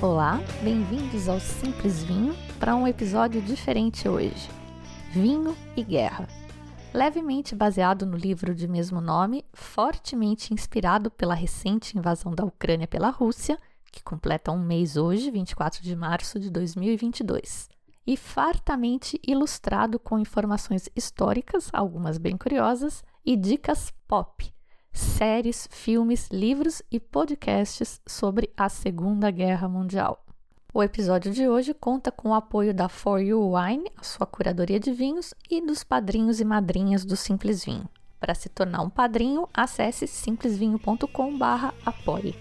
Olá, bem-vindos ao Simples Vinho para um episódio diferente hoje: Vinho e Guerra. Levemente baseado no livro de mesmo nome, fortemente inspirado pela recente invasão da Ucrânia pela Rússia, que completa um mês hoje, 24 de março de 2022, e fartamente ilustrado com informações históricas, algumas bem curiosas, e dicas pop séries, filmes, livros e podcasts sobre a Segunda Guerra Mundial. O episódio de hoje conta com o apoio da For You Wine, a sua curadoria de vinhos, e dos padrinhos e madrinhas do Simples Vinho. Para se tornar um padrinho, acesse simplesvinho.com/apoie.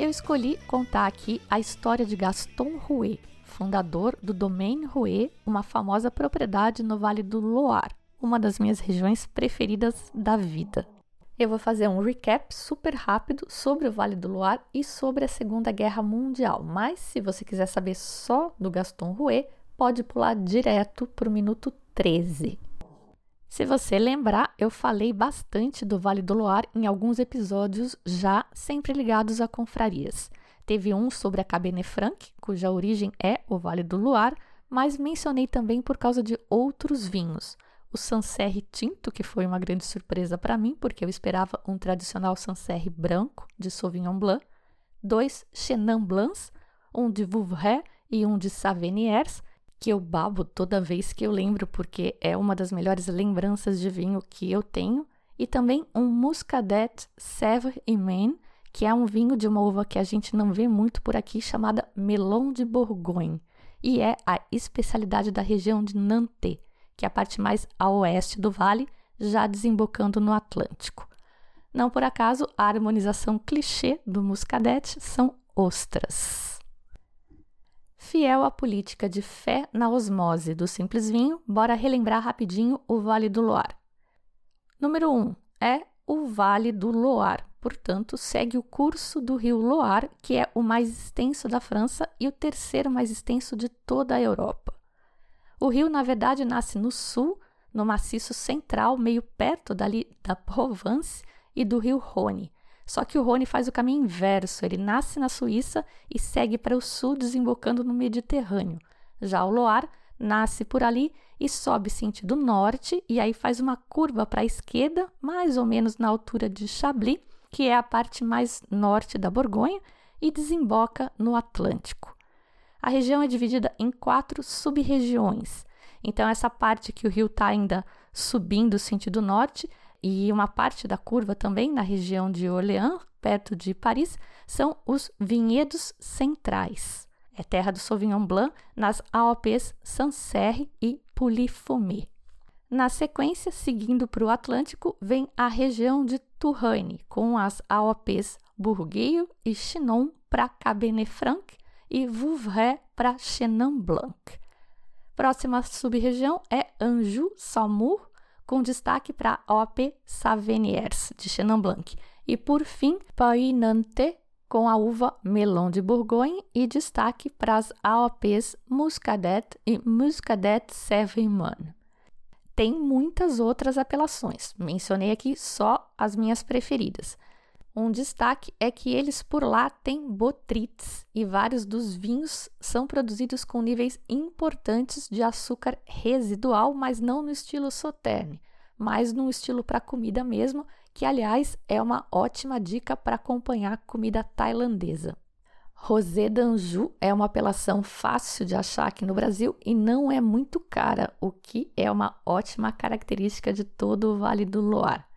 Eu escolhi contar aqui a história de Gaston Rouet, fundador do Domaine Rouet, uma famosa propriedade no Vale do Loire, uma das minhas regiões preferidas da vida. Eu vou fazer um recap super rápido sobre o Vale do Loire e sobre a Segunda Guerra Mundial, mas se você quiser saber só do Gaston Rouet, pode pular direto para o minuto 13. Se você lembrar, eu falei bastante do Vale do Loire em alguns episódios já sempre ligados a confrarias. Teve um sobre a Cabernet Franc, cuja origem é o Vale do Loire, mas mencionei também por causa de outros vinhos. O Sancerre Tinto, que foi uma grande surpresa para mim, porque eu esperava um tradicional Sancerre branco de Sauvignon Blanc. Dois Chenin Blancs, um de Vouvray e um de Saveniers, que eu babo toda vez que eu lembro, porque é uma das melhores lembranças de vinho que eu tenho. E também um Muscadet Sèvres et Maine, que é um vinho de uma uva que a gente não vê muito por aqui, chamada Melon de Bourgogne, e é a especialidade da região de Nantes, que é a parte mais a oeste do vale, já desembocando no Atlântico. Não por acaso, a harmonização clichê do Muscadet são ostras. Fiel à política de fé na osmose do simples vinho, bora relembrar rapidinho o Vale do Loire. Número 1 um, é o Vale do Loire, portanto, segue o curso do rio Loire, que é o mais extenso da França e o terceiro mais extenso de toda a Europa. O rio, na verdade, nasce no sul, no maciço central, meio perto dali da Provence e do rio Rhône. Só que o Rhône faz o caminho inverso, ele nasce na Suíça e segue para o sul, desembocando no Mediterrâneo. Já o Loire nasce por ali e sobe sentido norte, e aí faz uma curva para a esquerda, mais ou menos na altura de Chablis, que é a parte mais norte da Borgonha, e desemboca no Atlântico. A região é dividida em quatro sub-regiões. Então, essa parte que o rio está ainda subindo sentido norte, e uma parte da curva também na região de Orléans, perto de Paris, são os vinhedos centrais. É terra do Sauvignon Blanc nas Alpes Sancerre e Pouilly-Fumé. Na sequência, seguindo para o Atlântico, vem a região de Touraine, com as AOPs Bourgueil e Chinon para Cabernet Franc e Vouvray para Chenin Blanc. Próxima sub-região é Anjou-Saumur, com destaque para AOP Saveniers de Chenin Blanc. E por fim, Paris-Nantes, com a uva Melon de Bourgogne e destaque para as AOPs Muscadet e Muscadet Sauvignon tem muitas outras apelações. Mencionei aqui só as minhas preferidas. Um destaque é que eles por lá têm botrytis e vários dos vinhos são produzidos com níveis importantes de açúcar residual, mas não no estilo sauterne, mas no estilo para comida mesmo, que aliás é uma ótima dica para acompanhar comida tailandesa. Rosé d'Anjou é uma apelação fácil de achar aqui no Brasil e não é muito cara, o que é uma ótima característica de todo o Vale do Loire.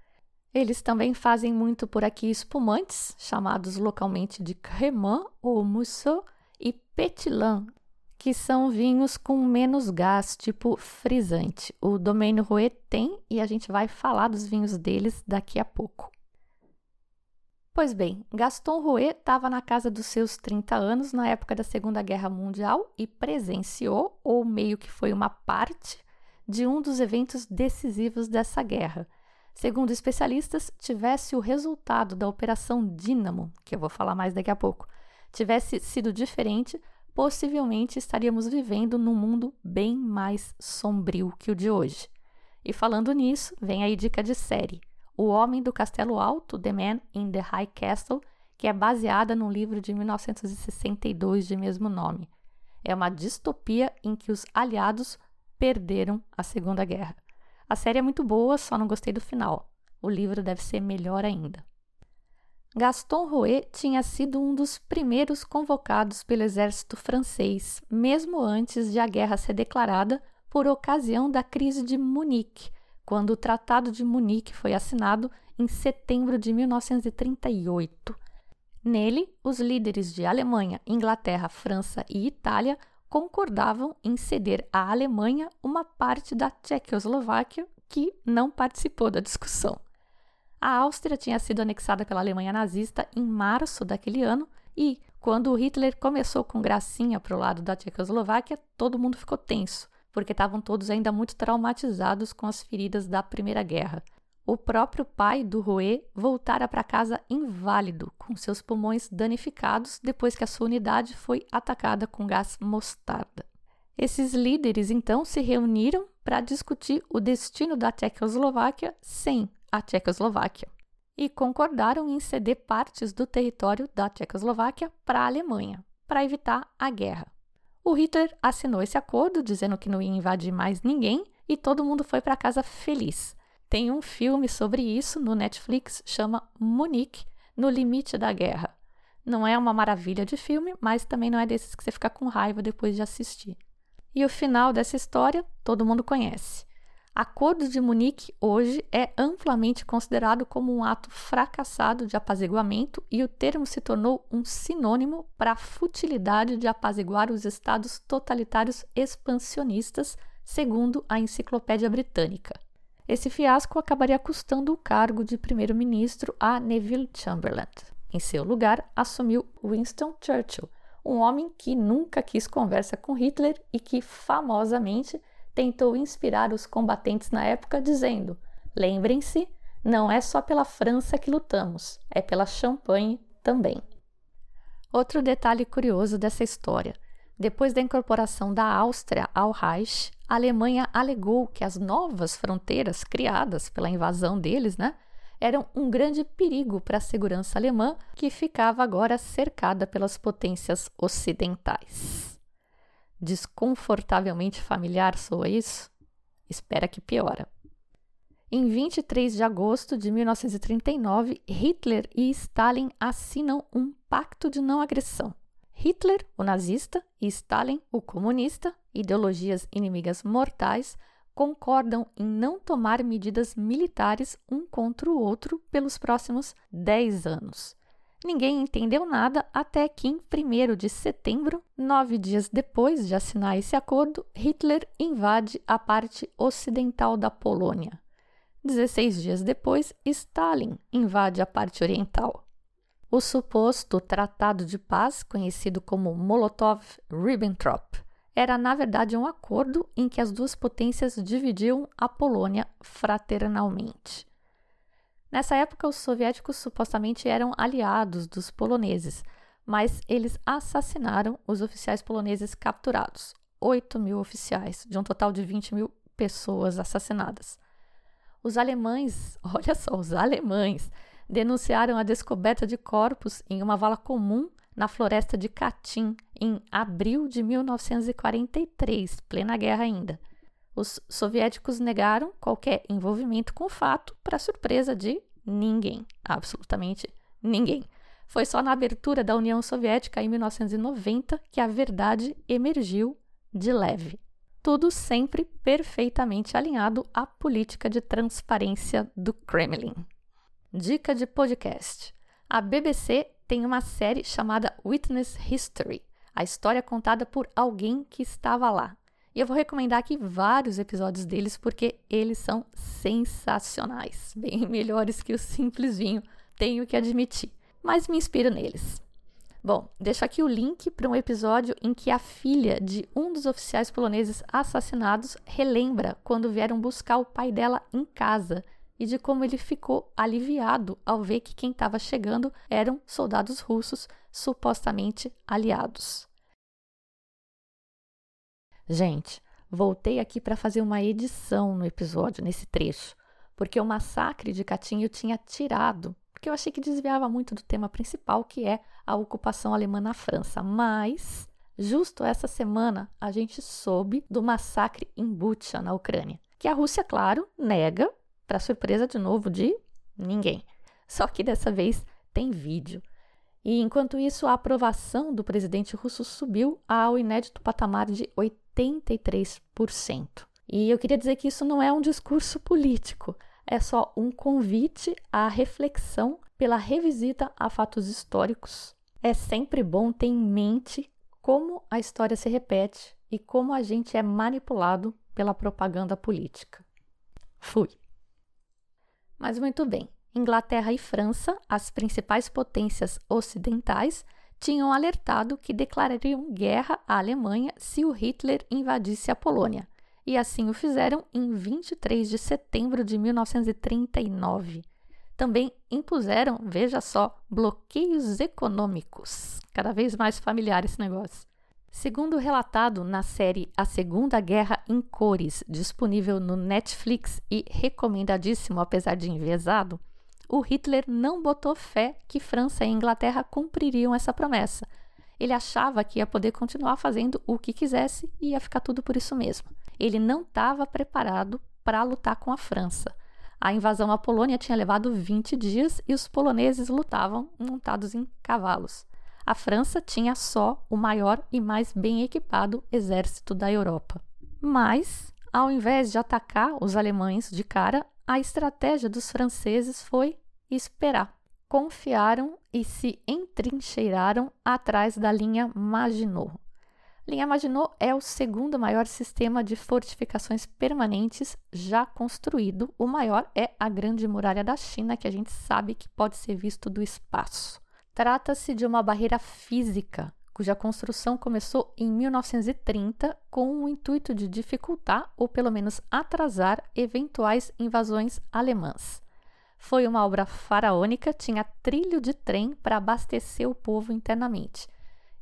Eles também fazem muito por aqui espumantes, chamados localmente de crémant ou mousseux, e pétillant, que são vinhos com menos gás, tipo frisante. O Domaine Rouet tem e a gente vai falar dos vinhos deles daqui a pouco. Pois bem, Gaston Rouet estava na casa dos seus 30 anos na época da Segunda Guerra Mundial e presenciou, ou meio que foi uma parte, de um dos eventos decisivos dessa guerra. Segundo especialistas, tivesse o resultado da Operação Dínamo, que eu vou falar mais daqui a pouco, tivesse sido diferente, possivelmente estaríamos vivendo num mundo bem mais sombrio que o de hoje. E falando nisso, vem aí dica de série: O Homem do Castelo Alto, The Man in the High Castle, que é baseada num livro de 1962 de mesmo nome. É uma distopia em que os aliados perderam a Segunda Guerra. A série é muito boa, só não gostei do final. O livro deve ser melhor ainda. Gaston Rouet tinha sido um dos primeiros convocados pelo exército francês, mesmo antes de a guerra ser declarada, por ocasião da crise de Munique, quando o Tratado de Munique foi assinado em setembro de 1938. Nele, os líderes de Alemanha, Inglaterra, França e Itália concordavam em ceder à Alemanha uma parte da Tchecoslováquia que não participou da discussão. A Áustria tinha sido anexada pela Alemanha nazista em março daquele ano e, quando Hitler começou com gracinha para o lado da Tchecoslováquia, todo mundo ficou tenso, porque estavam todos ainda muito traumatizados com as feridas da Primeira Guerra. O próprio pai do Rouet voltara para casa inválido, com seus pulmões danificados depois que a sua unidade foi atacada com gás mostarda. Esses líderes então se reuniram para discutir o destino da Tchecoslováquia sem a Tchecoslováquia e concordaram em ceder partes do território da Tchecoslováquia para a Alemanha, para evitar a guerra. O Hitler assinou esse acordo dizendo que não ia invadir mais ninguém e todo mundo foi para casa feliz. Tem um filme sobre isso no Netflix, chama Munique, no limite da guerra. Não é uma maravilha de filme, mas também não é desses que você fica com raiva depois de assistir. E o final dessa história todo mundo conhece. Acordo de Munique hoje é amplamente considerado como um ato fracassado de apaziguamento e o termo se tornou um sinônimo para a futilidade de apaziguar os estados totalitários expansionistas, segundo a Enciclopédia Britânica. Esse fiasco acabaria custando o cargo de primeiro-ministro a Neville Chamberlain. Em seu lugar, assumiu Winston Churchill, um homem que nunca quis conversa com Hitler e que, famosamente, tentou inspirar os combatentes na época, dizendo: Lembrem-se, não é só pela França que lutamos, é pela Champagne também. Outro detalhe curioso dessa história: depois da incorporação da Áustria ao Reich, a Alemanha alegou que as novas fronteiras criadas pela invasão deles, né, eram um grande perigo para a segurança alemã, que ficava agora cercada pelas potências ocidentais desconfortavelmente familiar soa isso? Espera que piora. Em 23 de agosto de 1939, Hitler e Stalin assinam um pacto de não agressão. Hitler, o nazista, e Stalin, o comunista, ideologias inimigas mortais, concordam em não tomar medidas militares um contra o outro pelos próximos 10 anos. Ninguém entendeu nada até que, em 1 de setembro, nove dias depois de assinar esse acordo, Hitler invade a parte ocidental da Polônia. Dezesseis dias depois, Stalin invade a parte oriental. O suposto Tratado de Paz, conhecido como Molotov-Ribbentrop, era na verdade um acordo em que as duas potências dividiam a Polônia fraternalmente. Nessa época, os soviéticos supostamente eram aliados dos poloneses, mas eles assassinaram os oficiais poloneses capturados 8 mil oficiais, de um total de 20 mil pessoas assassinadas. Os alemães, olha só, os alemães, denunciaram a descoberta de corpos em uma vala comum na floresta de Katyn em abril de 1943, plena guerra ainda. Os soviéticos negaram qualquer envolvimento com o fato, para surpresa de ninguém, absolutamente ninguém. Foi só na abertura da União Soviética em 1990 que a verdade emergiu de leve. Tudo sempre perfeitamente alinhado à política de transparência do Kremlin. Dica de podcast: a BBC tem uma série chamada Witness History a história contada por alguém que estava lá. E eu vou recomendar aqui vários episódios deles porque eles são sensacionais, bem melhores que o simples vinho, tenho que admitir, mas me inspiro neles. Bom, deixo aqui o link para um episódio em que a filha de um dos oficiais poloneses assassinados relembra quando vieram buscar o pai dela em casa e de como ele ficou aliviado ao ver que quem estava chegando eram soldados russos supostamente aliados. Gente, voltei aqui para fazer uma edição no episódio, nesse trecho, porque o massacre de Catinho tinha tirado, porque eu achei que desviava muito do tema principal, que é a ocupação alemã na França. Mas, justo essa semana, a gente soube do massacre em Bucha, na Ucrânia, que a Rússia, claro, nega, para surpresa de novo de ninguém. Só que dessa vez tem vídeo. E enquanto isso, a aprovação do presidente russo subiu ao inédito patamar de 83%. E eu queria dizer que isso não é um discurso político, é só um convite à reflexão pela revisita a fatos históricos. É sempre bom ter em mente como a história se repete e como a gente é manipulado pela propaganda política. Fui. Mas muito bem, Inglaterra e França, as principais potências ocidentais, tinham alertado que declarariam guerra à Alemanha se o Hitler invadisse a Polônia, e assim o fizeram em 23 de setembro de 1939. Também impuseram, veja só, bloqueios econômicos. Cada vez mais familiar esse negócio. Segundo relatado na série A Segunda Guerra em Cores, disponível no Netflix e recomendadíssimo apesar de enviesado, o Hitler não botou fé que França e Inglaterra cumpririam essa promessa. Ele achava que ia poder continuar fazendo o que quisesse e ia ficar tudo por isso mesmo. Ele não estava preparado para lutar com a França. A invasão à Polônia tinha levado 20 dias e os poloneses lutavam montados em cavalos. A França tinha só o maior e mais bem equipado exército da Europa. Mas, ao invés de atacar os alemães de cara, a estratégia dos franceses foi esperar. Confiaram e se entrincheiraram atrás da linha Maginot. Linha Maginot é o segundo maior sistema de fortificações permanentes já construído. O maior é a Grande Muralha da China, que a gente sabe que pode ser visto do espaço. Trata-se de uma barreira física cuja construção começou em 1930 com o intuito de dificultar ou pelo menos atrasar eventuais invasões alemãs. Foi uma obra faraônica, tinha trilho de trem para abastecer o povo internamente.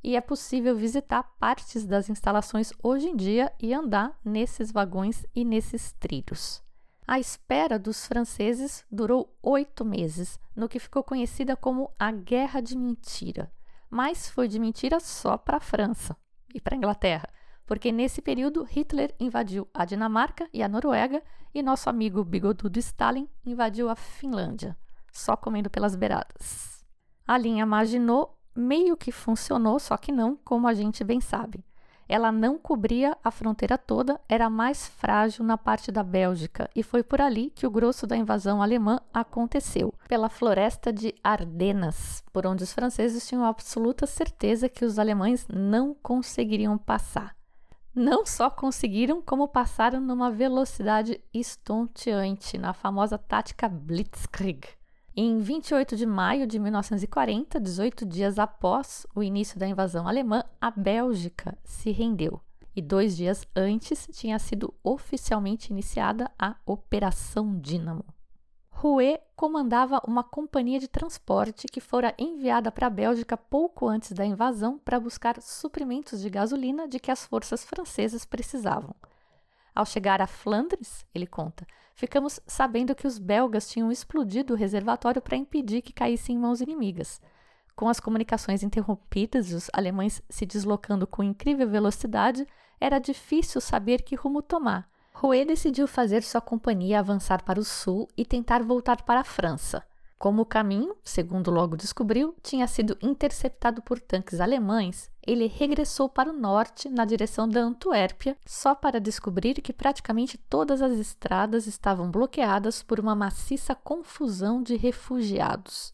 E é possível visitar partes das instalações hoje em dia e andar nesses vagões e nesses trilhos. A espera dos franceses durou oito meses, no que ficou conhecida como a Guerra de Mentira mas foi de mentira só para a França e para a Inglaterra, porque nesse período Hitler invadiu a Dinamarca e a Noruega e nosso amigo bigodudo Stalin invadiu a Finlândia, só comendo pelas beiradas. A linha Maginot meio que funcionou, só que não como a gente bem sabe. Ela não cobria a fronteira toda, era mais frágil na parte da Bélgica, e foi por ali que o grosso da invasão alemã aconteceu, pela floresta de Ardenas, por onde os franceses tinham absoluta certeza que os alemães não conseguiriam passar. Não só conseguiram, como passaram numa velocidade estonteante, na famosa tática Blitzkrieg. Em 28 de maio de 1940, 18 dias após o início da invasão alemã, a Bélgica se rendeu. E dois dias antes tinha sido oficialmente iniciada a Operação Dínamo. Rouet comandava uma companhia de transporte que fora enviada para a Bélgica pouco antes da invasão para buscar suprimentos de gasolina de que as forças francesas precisavam. Ao chegar a Flandres, ele conta, ficamos sabendo que os belgas tinham explodido o reservatório para impedir que caísse em mãos inimigas. Com as comunicações interrompidas e os alemães se deslocando com incrível velocidade, era difícil saber que rumo tomar. Rouet decidiu fazer sua companhia avançar para o sul e tentar voltar para a França. Como o caminho, segundo logo descobriu, tinha sido interceptado por tanques alemães, ele regressou para o norte na direção da Antuérpia, só para descobrir que praticamente todas as estradas estavam bloqueadas por uma maciça confusão de refugiados.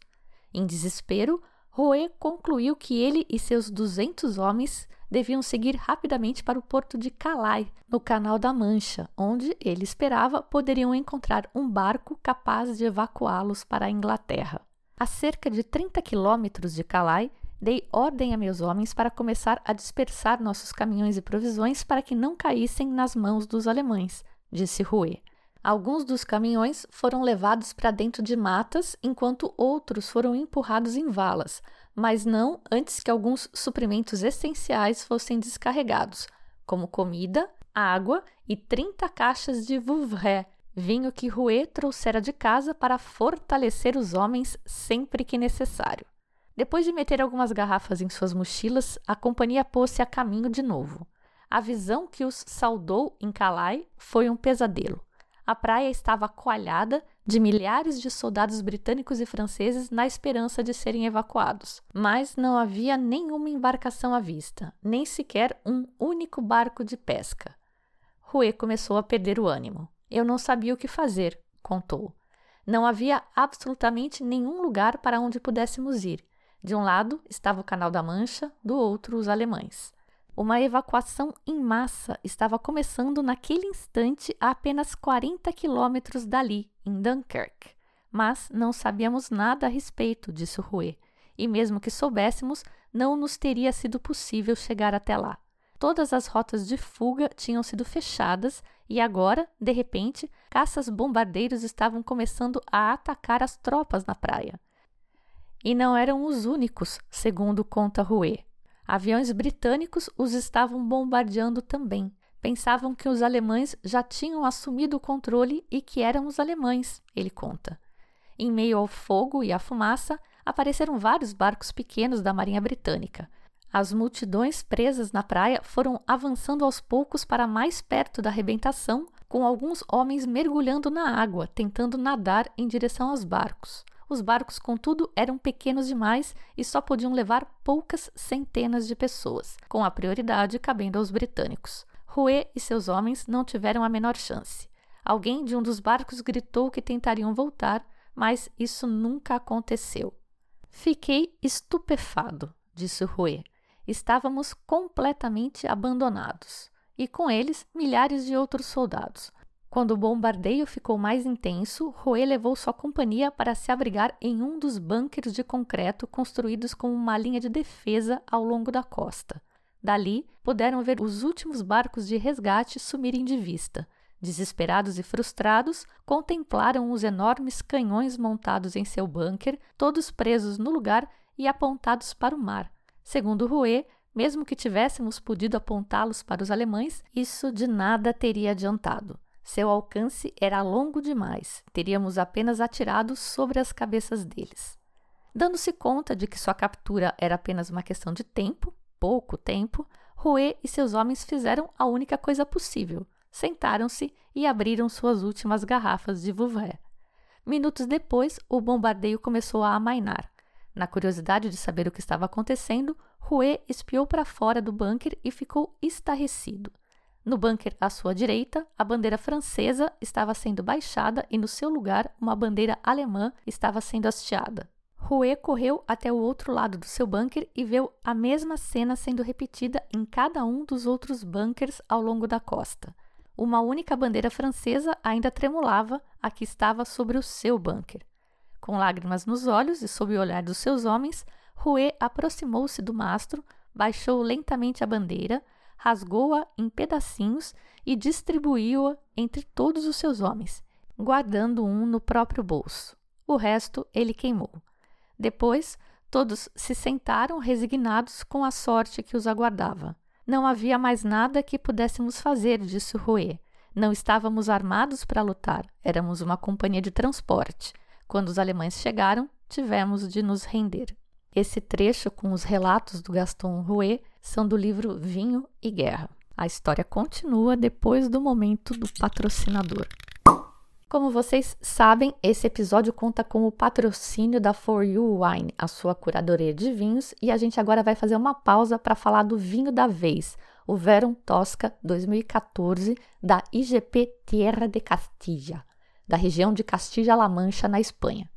Em desespero, Roé concluiu que ele e seus 200 homens deviam seguir rapidamente para o porto de Calais, no Canal da Mancha, onde ele esperava poderiam encontrar um barco capaz de evacuá-los para a Inglaterra. A cerca de 30 quilômetros de Calais, dei ordem a meus homens para começar a dispersar nossos caminhões e provisões para que não caíssem nas mãos dos alemães, disse Rouet. Alguns dos caminhões foram levados para dentro de matas, enquanto outros foram empurrados em valas, mas não antes que alguns suprimentos essenciais fossem descarregados, como comida, água e 30 caixas de Vouvray, vinho que Rouet trouxera de casa para fortalecer os homens sempre que necessário. Depois de meter algumas garrafas em suas mochilas, a companhia pôs-se a caminho de novo. A visão que os saudou em Calais foi um pesadelo. A praia estava coalhada de milhares de soldados britânicos e franceses na esperança de serem evacuados. Mas não havia nenhuma embarcação à vista, nem sequer um único barco de pesca. Rouet começou a perder o ânimo. Eu não sabia o que fazer, contou. Não havia absolutamente nenhum lugar para onde pudéssemos ir. De um lado estava o Canal da Mancha, do outro os alemães. Uma evacuação em massa estava começando naquele instante a apenas 40 quilômetros dali, em Dunkirk. Mas não sabíamos nada a respeito, disse Rouet, e mesmo que soubéssemos, não nos teria sido possível chegar até lá. Todas as rotas de fuga tinham sido fechadas e agora, de repente, caças bombardeiros estavam começando a atacar as tropas na praia. E não eram os únicos, segundo conta Rouet. Aviões britânicos os estavam bombardeando também. Pensavam que os alemães já tinham assumido o controle e que eram os alemães, ele conta. Em meio ao fogo e à fumaça, apareceram vários barcos pequenos da Marinha Britânica, as multidões presas na praia foram avançando aos poucos para mais perto da arrebentação, com alguns homens mergulhando na água, tentando nadar em direção aos barcos. Os barcos, contudo, eram pequenos demais e só podiam levar poucas centenas de pessoas, com a prioridade cabendo aos britânicos. Rouet e seus homens não tiveram a menor chance. Alguém de um dos barcos gritou que tentariam voltar, mas isso nunca aconteceu. Fiquei estupefado, disse Rouet estávamos completamente abandonados, e com eles milhares de outros soldados. Quando o bombardeio ficou mais intenso, Roé levou sua companhia para se abrigar em um dos bunkers de concreto construídos como uma linha de defesa ao longo da costa. Dali, puderam ver os últimos barcos de resgate sumirem de vista. Desesperados e frustrados, contemplaram os enormes canhões montados em seu bunker, todos presos no lugar e apontados para o mar, Segundo Rouet, mesmo que tivéssemos podido apontá-los para os alemães, isso de nada teria adiantado. Seu alcance era longo demais, teríamos apenas atirado sobre as cabeças deles. Dando-se conta de que sua captura era apenas uma questão de tempo, pouco tempo, Rouet e seus homens fizeram a única coisa possível: sentaram-se e abriram suas últimas garrafas de Vouvray. Minutos depois, o bombardeio começou a amainar. Na curiosidade de saber o que estava acontecendo, Rouet espiou para fora do bunker e ficou estarrecido. No bunker à sua direita, a bandeira francesa estava sendo baixada e no seu lugar uma bandeira alemã estava sendo hasteada. Rouet correu até o outro lado do seu bunker e viu a mesma cena sendo repetida em cada um dos outros bunkers ao longo da costa. Uma única bandeira francesa ainda tremulava, a que estava sobre o seu bunker. Com lágrimas nos olhos e sob o olhar dos seus homens, Rouet aproximou-se do mastro, baixou lentamente a bandeira, rasgou-a em pedacinhos e distribuiu-a entre todos os seus homens, guardando um no próprio bolso. O resto ele queimou. Depois, todos se sentaram resignados com a sorte que os aguardava. Não havia mais nada que pudéssemos fazer, disse Rouet. Não estávamos armados para lutar, éramos uma companhia de transporte. Quando os alemães chegaram, tivemos de nos render. Esse trecho com os relatos do Gaston Rouet são do livro Vinho e Guerra. A história continua depois do momento do patrocinador. Como vocês sabem, esse episódio conta com o patrocínio da For You Wine, a sua curadoria de vinhos, e a gente agora vai fazer uma pausa para falar do vinho da vez, o Veron Tosca 2014 da IGP Tierra de Castilla da região de Castilla-La Mancha, na Espanha.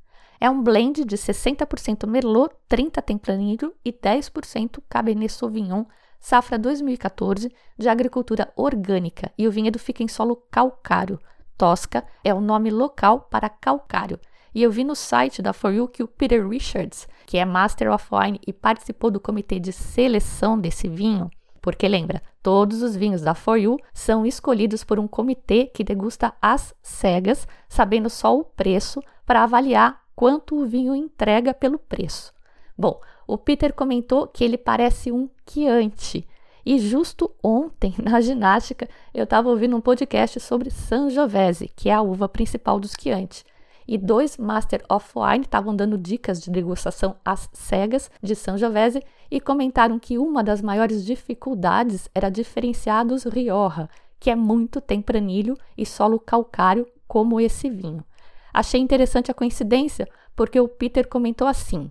É um blend de 60% Merlot, 30% Tempranillo e 10% Cabernet Sauvignon, safra 2014, de agricultura orgânica, e o vinhedo fica em solo calcário. Tosca é o nome local para calcário. E eu vi no site da For You que o Peter Richards, que é Master of Wine e participou do comitê de seleção desse vinho, Porque lembra, todos os vinhos da For You são escolhidos por um comitê que degusta às cegas, sabendo só o preço, para avaliar quanto o vinho entrega pelo preço. Bom, o Peter comentou que ele parece um Chianti. E justo ontem, na ginástica, eu estava ouvindo um podcast sobre Sangiovese, que é a uva principal dos Chianti e dois Master of Wine estavam dando dicas de degustação às cegas de Sangiovese e comentaram que uma das maiores dificuldades era diferenciar dos Rioja, que é muito tempranilho e solo calcário como esse vinho. Achei interessante a coincidência, porque o Peter comentou assim: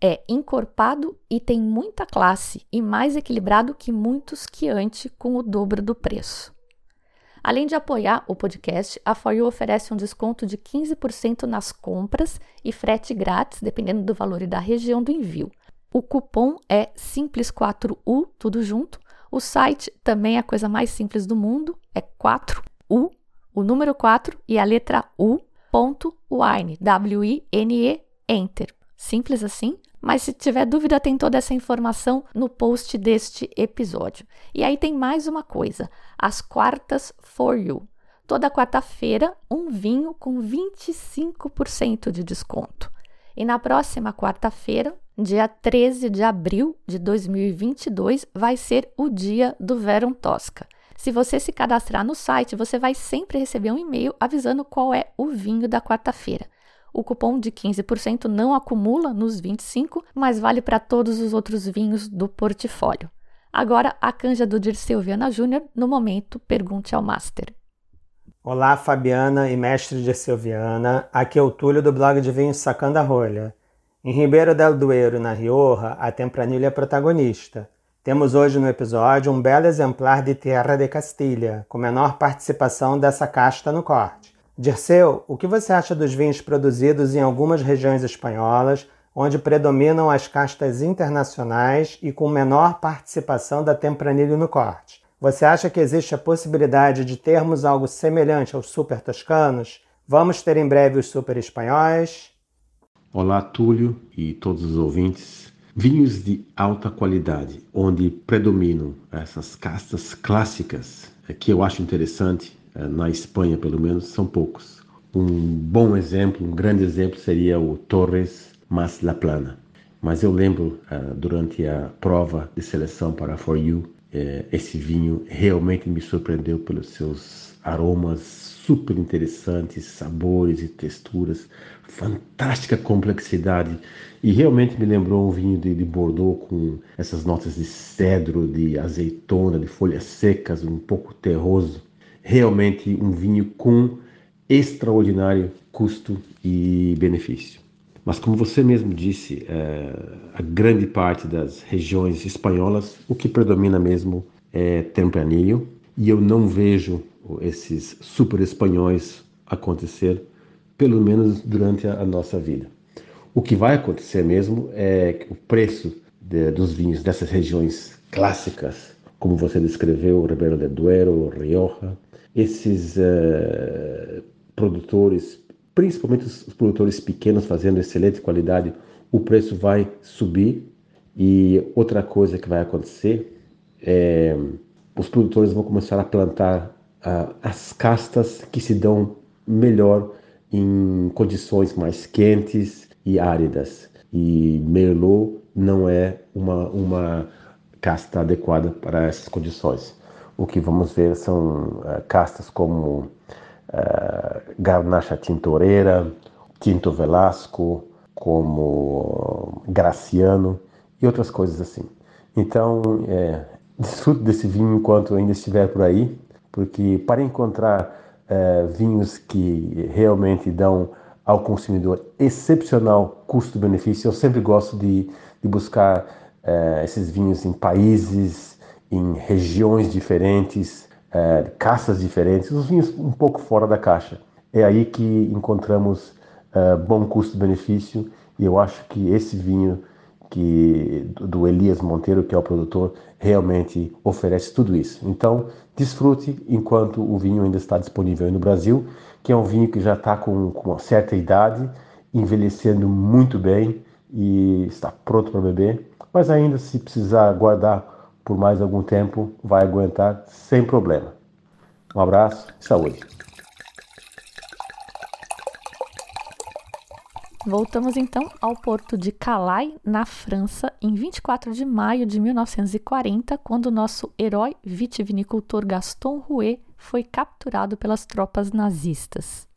é encorpado e tem muita classe e mais equilibrado que muitos Chianti com o dobro do preço. Além de apoiar o podcast, a For oferece um desconto de 15% nas compras e frete grátis, dependendo do valor e da região do envio. O cupom é Simples4U, tudo junto. O site também é a coisa mais simples do mundo, é 4U, o número 4 e a letra U, wine, W-I-N-E, enter. Simples assim, mas se tiver dúvida, tem toda essa informação no post deste episódio. E aí tem mais uma coisa: as quartas for you. Toda quarta-feira, um vinho com 25% de desconto. E na próxima quarta-feira, dia 13 de abril de 2022, vai ser o dia do Verão Tosca. Se você se cadastrar no site, você vai sempre receber um e-mail avisando qual é o vinho da quarta-feira. O cupom de 15% não acumula nos 25, mas vale para todos os outros vinhos do portfólio. Agora, a canja do Dirceu Viana Júnior, no momento, pergunte ao Master. Olá, Fabiana e mestre Dirceu Viana. Aqui é o Túlio do blog de vinhos Sacando a Rolha. Em Ribeiro del Duero, na Rioja, a Tempranilha é protagonista. Temos hoje no episódio um belo exemplar de Terra de Castilha, com menor participação dessa casta no corte. Dirceu, o que você acha dos vinhos produzidos em algumas regiões espanholas, onde predominam as castas internacionais e com menor participação da tempranilho no corte? Você acha que existe a possibilidade de termos algo semelhante aos super toscanos? Vamos ter em breve os super espanhóis? Olá, Túlio e todos os ouvintes. Vinhos de alta qualidade, onde predominam essas castas clássicas, é que eu acho interessante eh, na Espanha pelo menos, são poucos. Um bom exemplo, um grande exemplo seria o Torres Mas La Plana. Mas eu lembro, uh, durante a prova de seleção para For You, esse vinho realmente me surpreendeu pelos seus aromas super interessantes, sabores e texturas, fantástica complexidade. E realmente me lembrou um vinho de, de, Bordeaux com essas notas de cedro, de azeitona, de folhas secas, um pouco terroso. Realmente um vinho com extraordinário custo e benefício. Mas como você mesmo disse, é, a grande parte das regiões espanholas, o que predomina mesmo é tempranillo, e eu não vejo esses super espanhóis acontecer, pelo menos durante a, nossa vida. O que vai acontecer mesmo é que o preço de, dos vinhos dessas regiões clássicas, como você descreveu, Ribeiro de Duero, Rioja, esses uh, produtores, principalmente os produtores pequenos fazendo excelente qualidade, o preço vai subir. E outra coisa que vai acontecer é os produtores vão começar a plantar as castas que se dão melhor em condições mais quentes e áridas. E Merlot não é uma, uma casta adequada para essas condições o que vamos ver são uh, castas como uh, Garnacha Tintoreira, Tinto Velasco, como Graciano e outras coisas assim. Então, é, desfrute desse vinho enquanto ainda estiver por aí, porque para encontrar é, vinhos que realmente dão ao consumidor excepcional custo-benefício, eu sempre gosto de, de buscar é, esses vinhos em países em regiões diferentes, é, caças diferentes, os vinhos um pouco fora da caixa. É aí que encontramos bom custo-benefício e eu acho que esse vinho que do Elias Monteiro, que é o produtor, realmente oferece tudo isso. Então, desfrute enquanto o vinho ainda está disponível no Brasil, que é um vinho que já está com, com uma certa idade, envelhecendo muito bem e está pronto para beber, mas ainda se precisar guardar por mais algum tempo vai aguentar sem problema. Um abraço e saúde. Voltamos então ao porto de Calais, na França, em 24 de maio de 1940, quando nosso herói vitivinicultor Gaston Rouet foi capturado pelas tropas nazistas.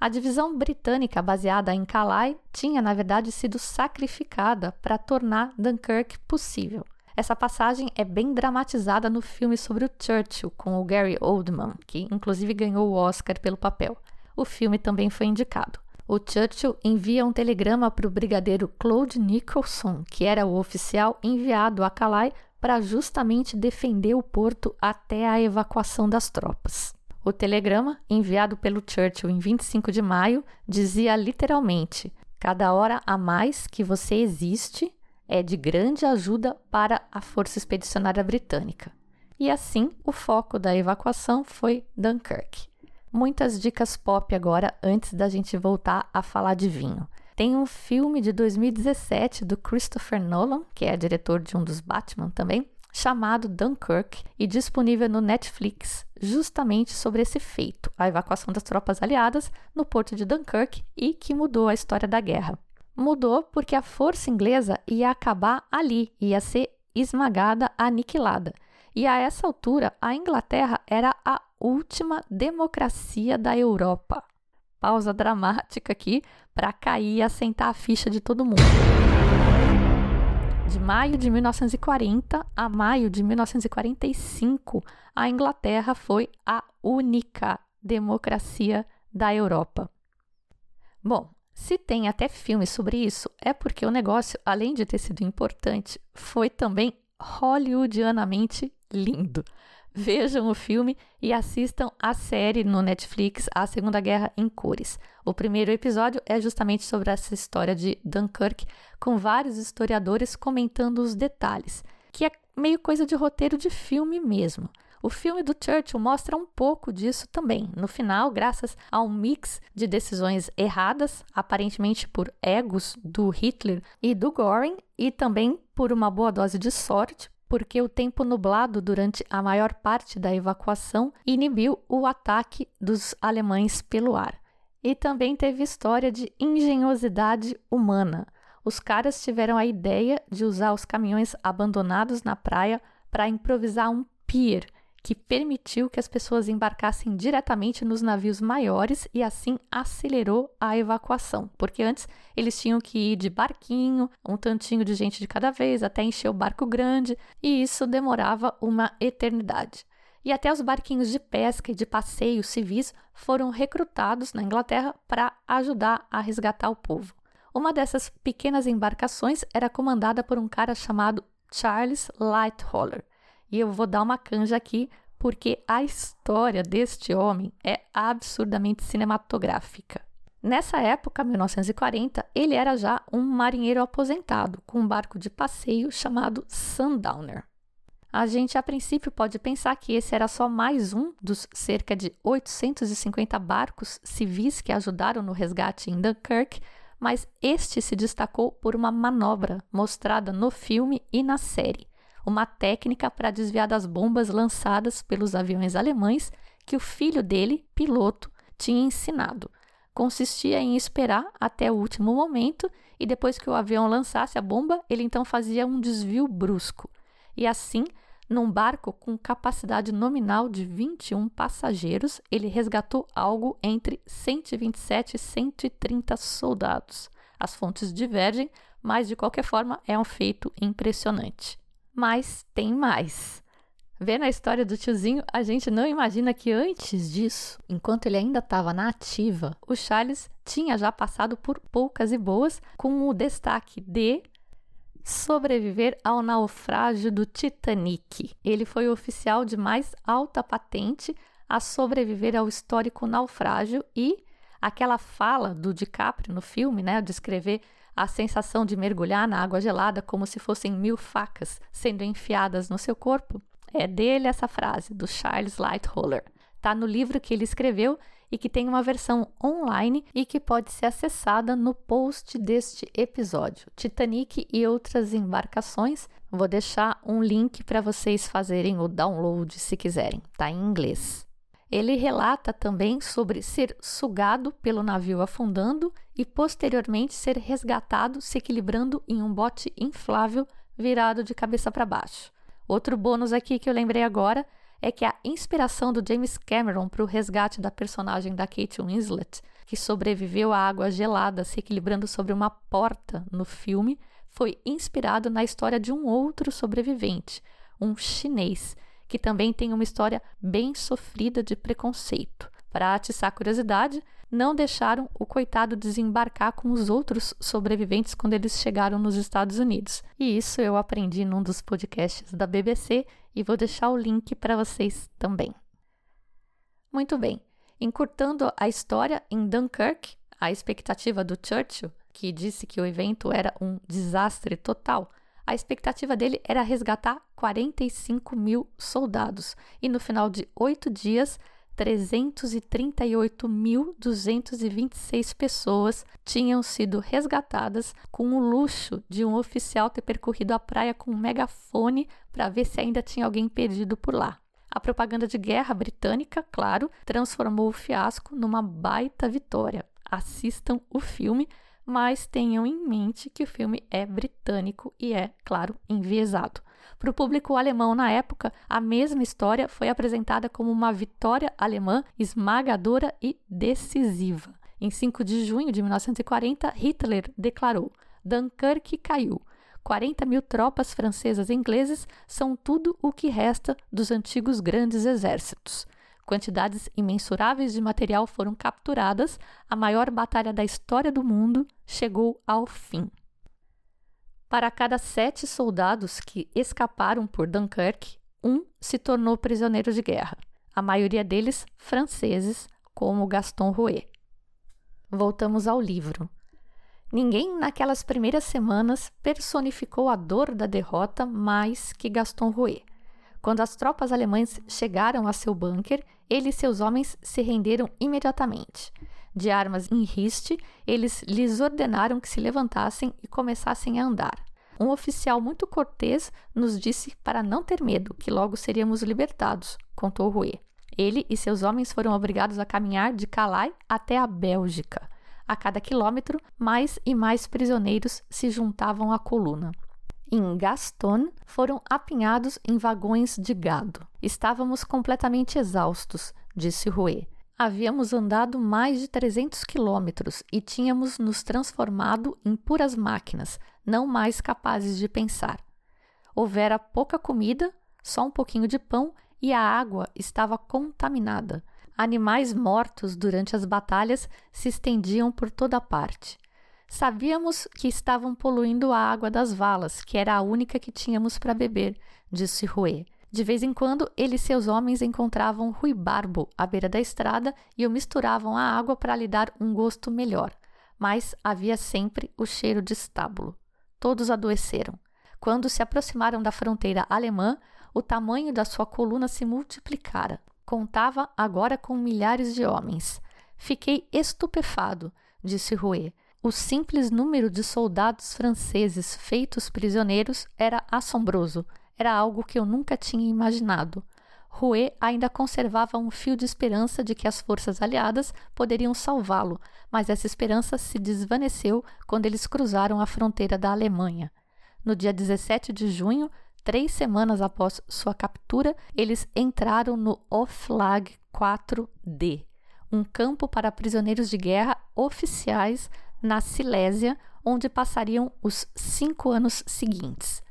A divisão britânica baseada em Calais tinha, na verdade, sido sacrificada para tornar Dunkirk possível. Essa passagem é bem dramatizada no filme sobre o Churchill, com o Gary Oldman, que inclusive ganhou o Oscar pelo papel. O filme também foi indicado o Churchill envia um telegrama para o brigadeiro Claude Nicholson, que era o oficial enviado a Calais para justamente defender o porto até a evacuação das tropas. O telegrama, enviado pelo Churchill em 25 de maio, dizia literalmente: Cada hora a mais que você existe é de grande ajuda para a Força Expedicionária Britânica. E assim, o foco da evacuação foi Dunkirk. Muitas dicas pop agora antes da gente voltar a falar de vinho. Tem um filme de 2017 do Christopher Nolan, que é diretor de um dos Batman também, chamado Dunkirk e disponível no Netflix, justamente sobre esse feito, a evacuação das tropas aliadas no porto de Dunkirk e que mudou a história da guerra. Mudou porque a força inglesa ia acabar ali, ia ser esmagada, aniquilada. E a essa altura, a Inglaterra era a última democracia da Europa. Pausa dramática aqui para cair e assentar a ficha de todo mundo. De maio de 1940 a maio de 1945, a Inglaterra foi a única democracia da Europa. Bom, se tem até filme sobre isso, é porque o negócio, além de ter sido importante, foi também hollywoodianamente lindo. Vejam o filme e assistam a série no Netflix A Segunda Guerra em Cores. O primeiro episódio é justamente sobre essa história de Dunkirk, com vários historiadores comentando os detalhes, que é meio coisa de roteiro de filme mesmo. O filme do Churchill mostra um pouco disso também. No final, graças a um mix de decisões erradas, aparentemente por egos do Hitler e do Göring, e também por uma boa dose de sorte, porque o tempo nublado durante a maior parte da evacuação inibiu o ataque dos alemães pelo ar. E também teve história de engenhosidade humana. Os caras tiveram a ideia de usar os caminhões abandonados na praia para improvisar um pier que permitiu que as pessoas embarcassem diretamente nos navios maiores e assim acelerou a evacuação, porque antes eles tinham que ir de barquinho, um tantinho de gente de cada vez, até encher o barco grande, e isso demorava uma eternidade. E até os barquinhos de pesca e de passeio civis foram recrutados na Inglaterra para ajudar a resgatar o povo. Uma dessas pequenas embarcações era comandada por um cara chamado Charles Lightoller. E eu vou dar uma canja aqui porque a história deste homem é absurdamente cinematográfica. Nessa época, 1940, ele era já um marinheiro aposentado, com um barco de passeio chamado Sundowner. A gente, a princípio, pode pensar que esse era só mais um dos cerca de 850 barcos civis que ajudaram no resgate em Dunkirk, mas este se destacou por uma manobra mostrada no filme e na série uma técnica para desviar das bombas lançadas pelos aviões alemães que o filho dele, piloto, tinha ensinado. Consistia em esperar até o último momento e depois que o avião lançasse a bomba, ele então fazia um desvio brusco. E assim, num barco com capacidade nominal de 21 passageiros, ele resgatou algo entre 127 e 130 soldados. As fontes divergem, mas de qualquer forma é um feito impressionante. Mas tem mais. Vendo a história do tiozinho, a gente não imagina que antes disso, enquanto ele ainda estava na ativa, o Charles tinha já passado por poucas e boas, com o destaque de sobreviver ao naufrágio do Titanic. Ele foi o oficial de mais alta patente a sobreviver ao histórico naufrágio e aquela fala do DiCaprio no filme, né, de escrever a sensação de mergulhar na água gelada como se fossem mil facas sendo enfiadas no seu corpo, é dele essa frase, do Charles Lightoller. Está no livro que ele escreveu e que tem uma versão online e que pode ser acessada no post deste episódio. Titanic e outras embarcações Vou deixar um link para vocês fazerem o download se quiserem, tá em inglês. Ele relata também sobre ser sugado pelo navio afundando e posteriormente ser resgatado se equilibrando em um bote inflável virado de cabeça para baixo. Outro bônus aqui que eu lembrei agora é que a inspiração do James Cameron para o resgate da personagem da Kate Winslet, que sobreviveu à água gelada se equilibrando sobre uma porta no filme, foi inspirado na história de um outro sobrevivente, um chinês, que também tem uma história bem sofrida de preconceito. Para atiçar curiosidade, não deixaram o coitado desembarcar com os outros sobreviventes quando eles chegaram nos Estados Unidos. E isso eu aprendi num dos podcasts da BBC e vou deixar o link para vocês também. Muito bem, encurtando a história em Dunkirk, a expectativa do Churchill, que disse que o evento era um desastre total, a expectativa dele era resgatar 45 mil soldados e no final de oito dias 338.226 pessoas tinham sido resgatadas com o luxo de um oficial ter percorrido a praia com um megafone para ver se ainda tinha alguém perdido por lá. A propaganda de guerra britânica, claro, transformou o fiasco numa baita vitória. Assistam o filme, mas tenham em mente que o filme é britânico e é, claro, enviesado. Para o público alemão na época, a mesma história foi apresentada como uma vitória alemã esmagadora e decisiva. Em 5 de junho de 1940, Hitler declarou: Dunkirk caiu. 40 mil tropas francesas e inglesas são tudo o que resta dos antigos grandes exércitos. Quantidades imensuráveis de material foram capturadas, a maior batalha da história do mundo chegou ao fim. Para cada sete soldados que escaparam por Dunkirk, um se tornou prisioneiro de guerra, a maioria deles franceses, como Gaston Rouet. Voltamos ao livro. Ninguém naquelas primeiras semanas personificou a dor da derrota mais que Gaston Rouet. Quando as tropas alemãs chegaram a seu bunker, ele e seus homens se renderam imediatamente. De armas em riste, eles lhes ordenaram que se levantassem e começassem a andar. Um oficial muito cortês nos disse para não ter medo, que logo seríamos libertados, contou Rouet. Ele e seus homens foram obrigados a caminhar de Calais até a Bélgica. A cada quilômetro, mais e mais prisioneiros se juntavam à coluna. Em Gaston, foram apinhados em vagões de gado. Estávamos completamente exaustos, disse Rouet. Havíamos andado mais de 300 quilômetros e tínhamos nos transformado em puras máquinas, não mais capazes de pensar. Houvera pouca comida, só um pouquinho de pão e a água estava contaminada. Animais mortos durante as batalhas se estendiam por toda parte. Sabíamos que estavam poluindo a água das valas, que era a única que tínhamos para beber, disse Rouet. De vez em quando, ele e seus homens encontravam ruibarbo à beira da estrada e o misturavam à água para lhe dar um gosto melhor. Mas havia sempre o cheiro de estábulo. Todos adoeceram. Quando se aproximaram da fronteira alemã, o tamanho da sua coluna se multiplicara. Contava agora com milhares de homens. Fiquei estupefado, disse Rouet. O simples número de soldados franceses feitos prisioneiros era assombroso era algo que eu nunca tinha imaginado. Rouet ainda conservava um fio de esperança de que as forças aliadas poderiam salvá-lo, mas essa esperança se desvaneceu quando eles cruzaram a fronteira da Alemanha. No dia 17 de junho, três semanas após sua captura, eles entraram no Oflag 4D, um campo para prisioneiros de guerra oficiais na Silésia, onde passariam os cinco anos seguintes.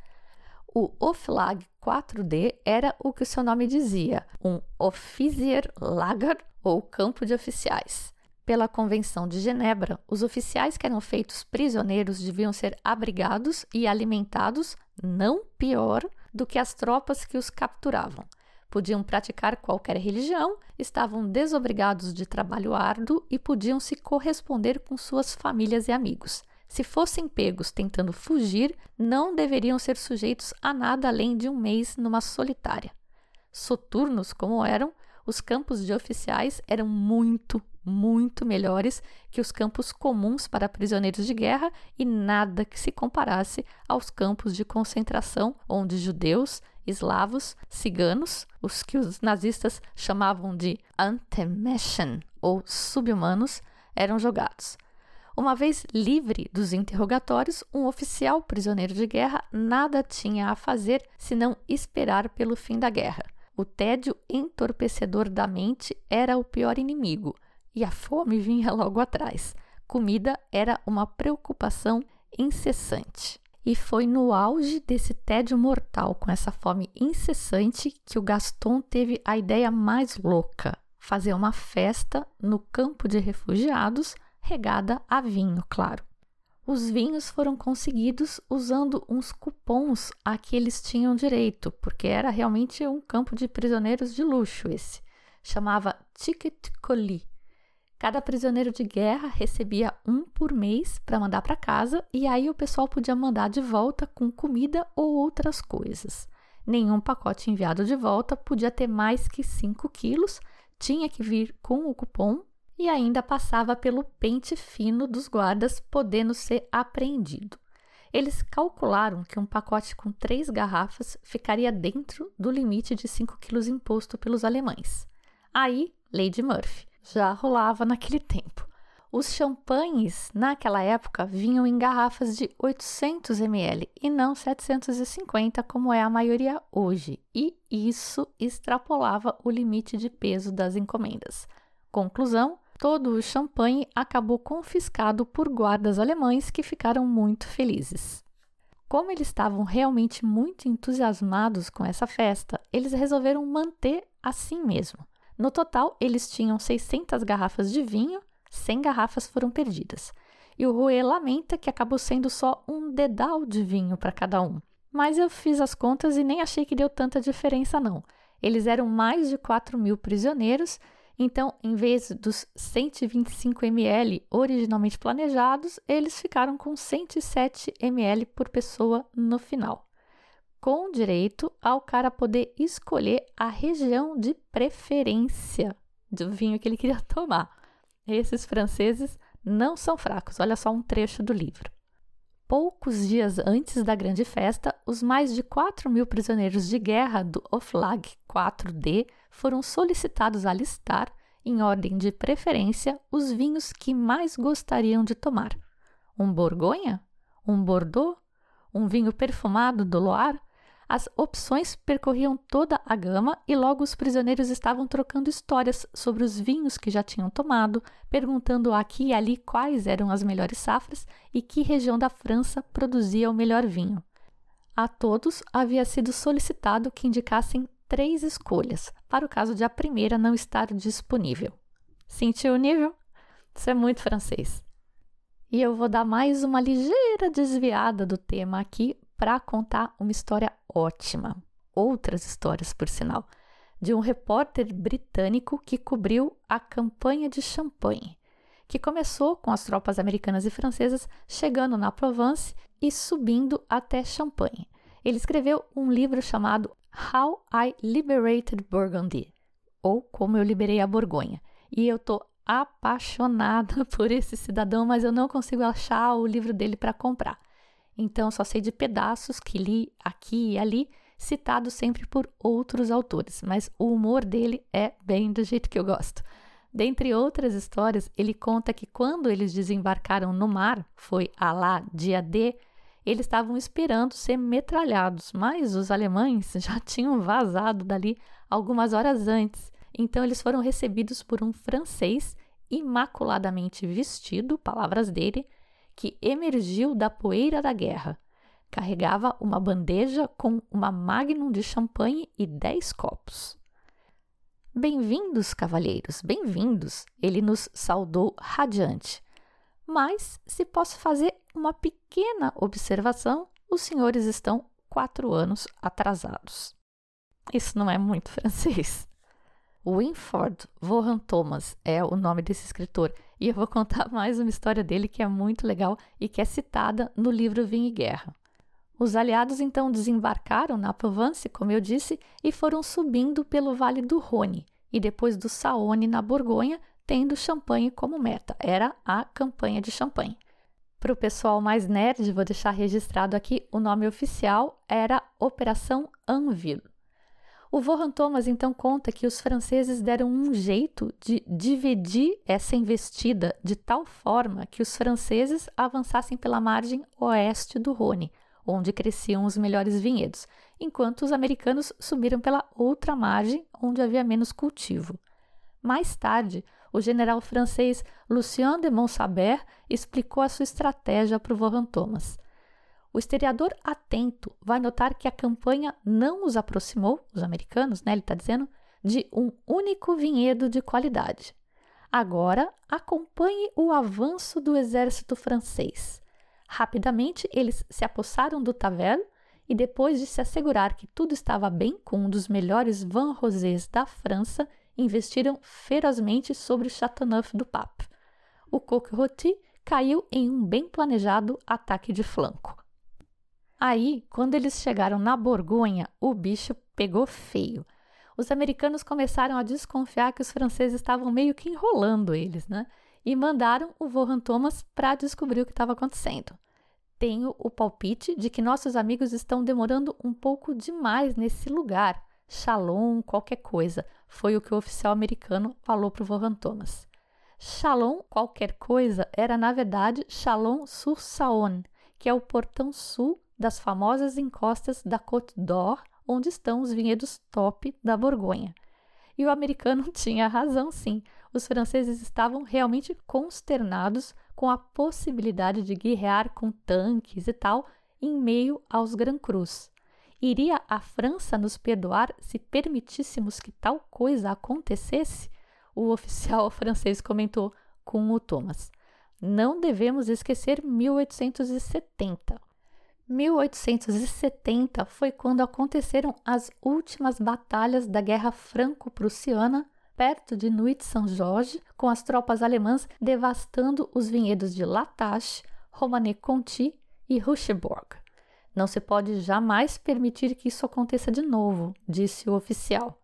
O Oflag 4D era o que o seu nome dizia, um Offizierlager ou campo de oficiais. Pela Convenção de Genebra, os oficiais que eram feitos prisioneiros deviam ser abrigados e alimentados não pior do que as tropas que os capturavam. Podiam praticar qualquer religião, estavam desobrigados de trabalho árduo e podiam se corresponder com suas famílias e amigos. Se fossem pegos tentando fugir, não deveriam ser sujeitos a nada além de um mês numa solitária. Soturnos como eram, os campos de oficiais eram muito muito melhores que os campos comuns para prisioneiros de guerra e nada que se comparasse aos campos de concentração onde judeus, eslavos, ciganos, os que os nazistas chamavam de Antemenschen ou subhumanos, eram jogados. Uma vez livre dos interrogatórios, um oficial prisioneiro de guerra nada tinha a fazer senão esperar pelo fim da guerra. O tédio entorpecedor da mente era o pior inimigo, e a fome vinha logo atrás. Comida era uma preocupação incessante. E foi no auge desse tédio mortal, com essa fome incessante, que o Gaston teve a ideia mais louca: fazer uma festa no campo de refugiados, regada a vinho, claro. Os vinhos foram conseguidos usando uns cupons a que eles tinham direito, porque era realmente um campo de prisioneiros de luxo esse. Chamava Ticket Colis. Cada prisioneiro de guerra recebia um por mês para mandar para casa e aí o pessoal podia mandar de volta com comida ou outras coisas. Nenhum pacote enviado de volta podia ter mais que 5 quilos, tinha que vir com o cupom e ainda passava pelo pente fino dos guardas, podendo ser apreendido. Eles calcularam que um pacote com três garrafas ficaria dentro do limite de 5 quilos imposto pelos alemães. Aí, Lady Murphy já rolava naquele tempo. Os champanhes, naquela época, vinham em garrafas de 800 ml e não 750, como é a maioria hoje, e isso extrapolava o limite de peso das encomendas. Conclusão: todo o champanhe acabou confiscado por guardas alemães que ficaram muito felizes. Como eles estavam realmente muito entusiasmados com essa festa, eles resolveram manter assim mesmo. No total, eles tinham 600 garrafas de vinho, 100 garrafas foram perdidas. E o Rouet lamenta que acabou sendo só um dedal de vinho para cada um. Mas eu fiz as contas e nem achei que deu tanta diferença, não. Eles eram mais de 4 mil prisioneiros então, em vez dos 125 ml originalmente planejados, eles ficaram com 107 ml por pessoa no final, com direito ao cara poder escolher a região de preferência do vinho que ele queria tomar. Esses franceses não são fracos, olha só um trecho do livro. Poucos dias antes da grande festa, os mais de 4 mil prisioneiros de guerra do Oflag 4D foram solicitados a listar, em ordem de preferência, os vinhos que mais gostariam de tomar. Um Borgonha? Um Bordeaux? Um vinho perfumado do Loire? As opções percorriam toda a gama e logo os prisioneiros estavam trocando histórias sobre os vinhos que já tinham tomado, perguntando aqui e ali quais eram as melhores safras e que região da França produzia o melhor vinho. A todos havia sido solicitado que indicassem três escolhas, para o caso de a primeira não estar disponível. Sentiu o nível? Isso é muito francês. E eu vou dar mais uma ligeira desviada do tema aqui para contar uma história ótima, outras histórias por sinal, de um repórter britânico que cobriu a campanha de Champagne, que começou com as tropas americanas e francesas chegando na Provence e subindo até Champagne. Ele escreveu um livro chamado How I Liberated Burgundy, ou Como Eu Liberei a Borgonha. E eu tô apaixonada por esse cidadão, mas eu não consigo achar o livro dele para comprar. Então só sei de pedaços que li aqui e ali, citado sempre por outros autores, mas o humor dele é bem do jeito que eu gosto. Dentre outras histórias, ele conta que quando eles desembarcaram no mar, foi a lá dia D, eles estavam esperando ser metralhados, mas os alemães já tinham vazado dali algumas horas antes. Então eles foram recebidos por um francês imaculadamente vestido, palavras dele, que emergiu da poeira da guerra. Carregava uma bandeja com uma magnum de champanhe e dez copos. Bem-vindos, cavalheiros, bem-vindos! Ele nos saudou radiante. Mas, se posso fazer uma pequena observação, os senhores estão quatro anos atrasados. Isso não é muito francês. Winford Vaughan Thomas é o nome desse escritor e eu vou contar mais uma história dele que é muito legal e que é citada no livro Vinho e Guerra. Os aliados então desembarcaram na Provence, como eu disse, e foram subindo pelo Vale do Rhône e depois do Saône na Borgonha, tendo champanhe como meta. Era a campanha de champanhe. Para o pessoal mais nerd, vou deixar registrado aqui, o nome oficial era Operação Anvil. O Vohan Thomas então conta que os franceses deram um jeito de dividir essa investida de tal forma que os franceses avançassem pela margem oeste do Rhône, onde cresciam os melhores vinhedos, enquanto os americanos subiram pela outra margem, onde havia menos cultivo. Mais tarde, o general francês Lucien de Montsabert explicou a sua estratégia para o Vohan Thomas. O historiador atento vai notar que a campanha não os aproximou, os americanos, né, ele está dizendo, de um único vinhedo de qualidade. Agora, acompanhe o avanço do exército francês. Rapidamente, eles se apossaram do Tavel e, depois de se assegurar que tudo estava bem com um dos melhores Van Rosés da França, investiram ferozmente sobre Chateauneuf du Pape. O Coq Rôti caiu em um bem planejado ataque de flanco. Aí, quando eles chegaram na Borgonha, o bicho pegou feio. Os americanos começaram a desconfiar que os franceses estavam meio que enrolando eles, né? E mandaram o Vohan Thomas para descobrir o que estava acontecendo. Tenho o palpite de que nossos amigos estão demorando um pouco demais nesse lugar. Shalom, qualquer coisa, foi o que o oficial americano falou para o Vohan Thomas. Shalom, qualquer coisa, era na verdade Shalom sur Saône, que é o portão sul das famosas encostas da Côte d'Or, onde estão os vinhedos top da Borgonha. E o americano tinha razão, sim. Os franceses estavam realmente consternados com a possibilidade de guerrear com tanques e tal em meio aos Gran Cruz. Iria a França nos perdoar se permitíssemos que tal coisa acontecesse? O oficial francês comentou com o Thomas. Não devemos esquecer 1870. 1870 foi quando aconteceram as últimas batalhas da Guerra Franco-Prussiana, perto de Nuit-Saint-Georges, com as tropas alemãs devastando os vinhedos de Latache, Romanée-Conti e Ruchebourg. Não se pode jamais permitir que isso aconteça de novo, disse o oficial.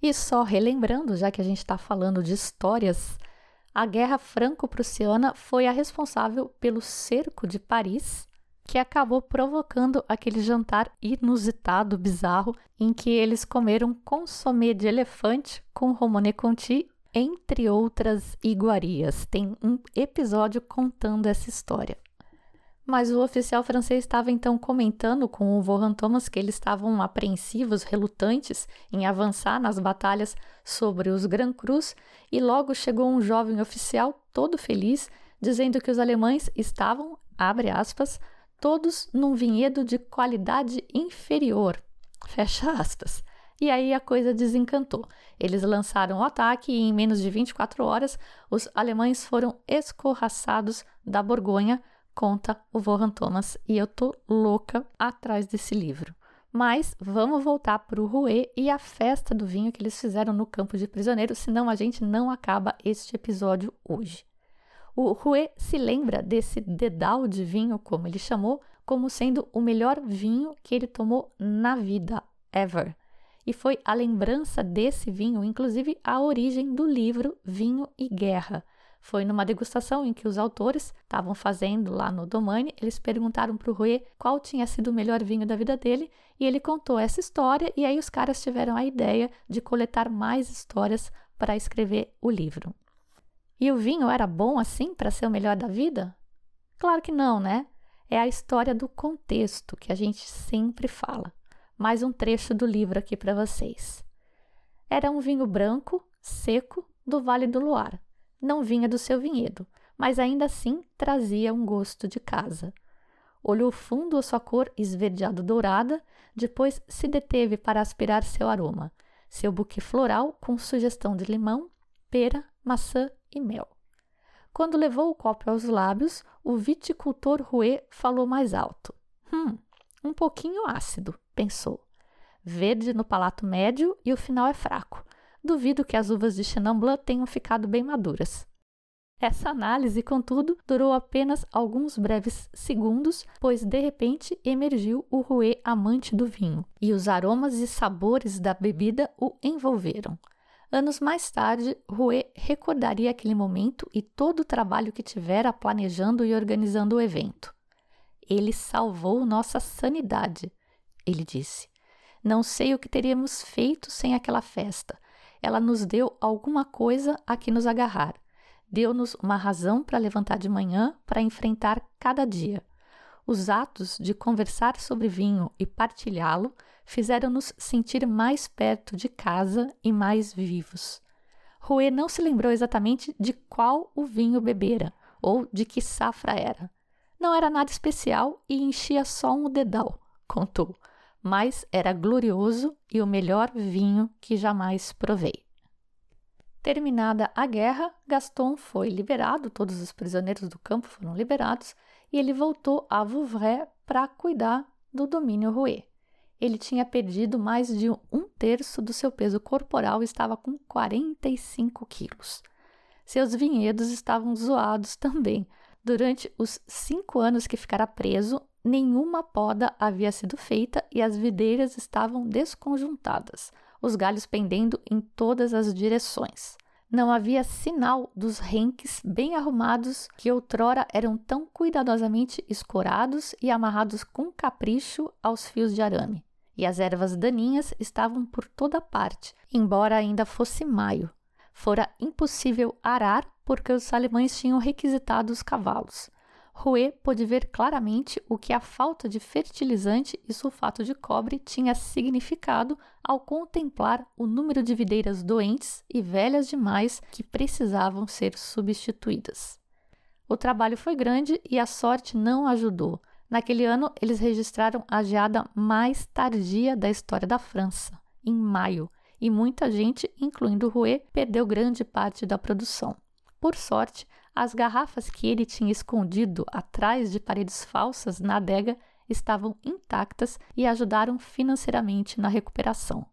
E só relembrando, já que a gente está falando de histórias, a Guerra Franco-Prussiana foi a responsável pelo cerco de Paris que acabou provocando aquele jantar inusitado, bizarro, em que eles comeram consomé de elefante com romane conti, entre outras iguarias. Tem um episódio contando essa história. Mas o oficial francês estava então comentando com o Vohan Thomas que eles estavam apreensivos, relutantes em avançar nas batalhas sobre os Grand Cruz, e logo chegou um jovem oficial todo feliz, dizendo que os alemães estavam, abre aspas, todos num vinhedo de qualidade inferior. Fecha aspas. E aí a coisa desencantou. Eles lançaram o ataque e em menos de 24 horas os alemães foram escorraçados da Borgonha, conta o Vohan Thomas. E eu tô louca atrás desse livro. Mas vamos voltar para o Rouet e a festa do vinho que eles fizeram no campo de prisioneiros, senão a gente não acaba este episódio hoje. O Rouet se lembra desse dedal de vinho, como ele chamou, como sendo o melhor vinho que ele tomou na vida, ever. E foi a lembrança desse vinho, inclusive, a origem do livro Vinho e Guerra. Foi numa degustação em que os autores estavam fazendo lá no Domaine, eles perguntaram para o Rouet qual tinha sido o melhor vinho da vida dele, e ele contou essa história, e aí os caras tiveram a ideia de coletar mais histórias para escrever o livro. E o vinho era bom assim para ser o melhor da vida? Claro que não, né? É a história do contexto que a gente sempre fala. Mais um trecho do livro aqui para vocês. Era um vinho branco, seco, do Vale do Luar. Não vinha do seu vinhedo, mas ainda assim trazia um gosto de casa. Olhou fundo a sua cor esverdeado dourada, depois se deteve para aspirar seu aroma, seu buquê floral com sugestão de limão, pera, maçã e mel. Quando levou o copo aos lábios, o viticultor Rouet falou mais alto. Hum, um pouquinho ácido, pensou. Verde no palato médio e o final é fraco. Duvido que as uvas de Chenin Blanc tenham ficado bem maduras. Essa análise, contudo, durou apenas alguns breves segundos, pois de repente emergiu o Rouet amante do vinho, e os aromas e sabores da bebida o envolveram. Anos mais tarde, Rouet recordaria aquele momento e todo o trabalho que tivera planejando e organizando o evento. Ele salvou nossa sanidade, ele disse. Não sei o que teríamos feito sem aquela festa. Ela nos deu alguma coisa a que nos agarrar. Deu-nos uma razão para levantar de manhã para enfrentar cada dia. Os atos de conversar sobre vinho e partilhá-lo fizeram-nos sentir mais perto de casa e mais vivos. Rouet não se lembrou exatamente de qual o vinho bebera ou de que safra era. Não era nada especial e enchia só um dedal, contou, mas era glorioso e o melhor vinho que jamais provei. Terminada a guerra, Gaston foi liberado, todos os prisioneiros do campo foram liberados e ele voltou a Vouvray para cuidar do domínio Rouet. Ele tinha perdido mais de um terço do seu peso corporal e estava com 45 quilos. Seus vinhedos estavam zoados também, Durante os cinco anos que ficara preso, nenhuma poda havia sido feita e as videiras estavam desconjuntadas, os galhos pendendo em todas as direções. Não havia sinal dos renques bem arrumados que outrora eram tão cuidadosamente escorados e amarrados com capricho aos fios de arame. E as ervas daninhas estavam por toda parte, embora ainda fosse maio. Fora impossível arar porque os alemães tinham requisitado os cavalos. Rouet pôde ver claramente o que a falta de fertilizante e sulfato de cobre tinha significado ao contemplar o número de videiras doentes e velhas demais que precisavam ser substituídas. O trabalho foi grande e a sorte não ajudou. Naquele ano, eles registraram a geada mais tardia da história da França, em maio, e muita gente, incluindo Rouet, perdeu grande parte da produção. Por sorte, as garrafas que ele tinha escondido atrás de paredes falsas na adega estavam intactas e ajudaram financeiramente na recuperação.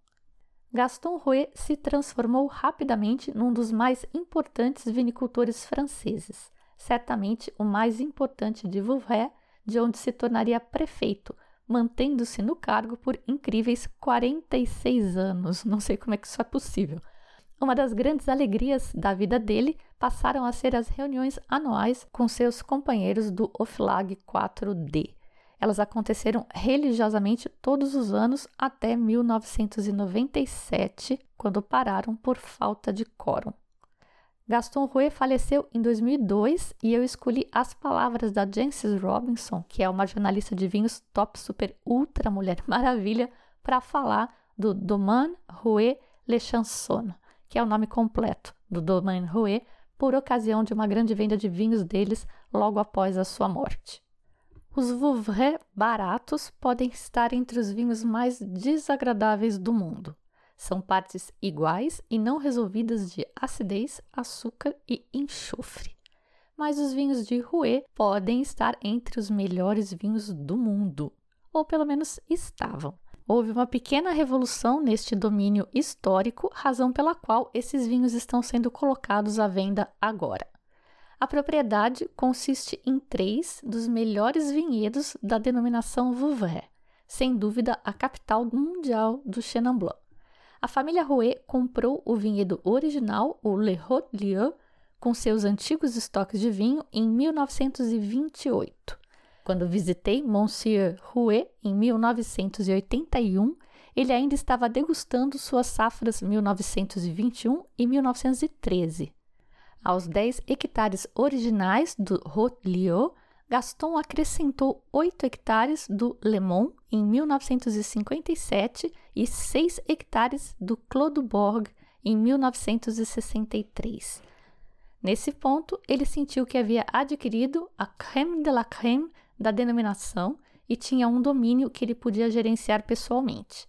Gaston Rouet se transformou rapidamente num dos mais importantes vinicultores franceses, certamente o mais importante de Vouvray, de onde se tornaria prefeito, mantendo-se no cargo por incríveis 46 anos. Não sei como é que isso é possível. Uma das grandes alegrias da vida dele passaram a ser as reuniões anuais com seus companheiros do OFLAG 4D. Elas aconteceram religiosamente todos os anos até 1997, quando pararam por falta de quórum. Gaston Rouet faleceu em 2002 e eu escolhi as palavras da Jancis Robinson, que é uma jornalista de vinhos top, super, ultra mulher maravilha, para falar do Domaine Rouet Le Chanson, que é o nome completo do Domaine Rouet, por ocasião de uma grande venda de vinhos deles logo após a sua morte. Os Vouvray baratos podem estar entre os vinhos mais desagradáveis do mundo. São partes iguais e não resolvidas de acidez, açúcar e enxofre. Mas os vinhos de Rouet podem estar entre os melhores vinhos do mundo, ou pelo menos estavam. Houve uma pequena revolução neste domínio histórico, razão pela qual esses vinhos estão sendo colocados à venda agora. A propriedade consiste em três dos melhores vinhedos da denominação Vouvray, sem dúvida a capital mundial do Chenin Blanc. A família Rouet comprou o vinhedo original, o Le Haut-Lieu, com seus antigos estoques de vinho em 1928. Quando visitei Monsieur Rouet em 1981, ele ainda estava degustando suas safras 1921 e 1913. Aos 10 hectares originais do Haut-Lieu, Gaston acrescentou 8 hectares do Le Mans em 1957 e 6 hectares do Clos Borg em 1963. Nesse ponto, ele sentiu que havia adquirido a crème de la crème da denominação e tinha um domínio que ele podia gerenciar pessoalmente.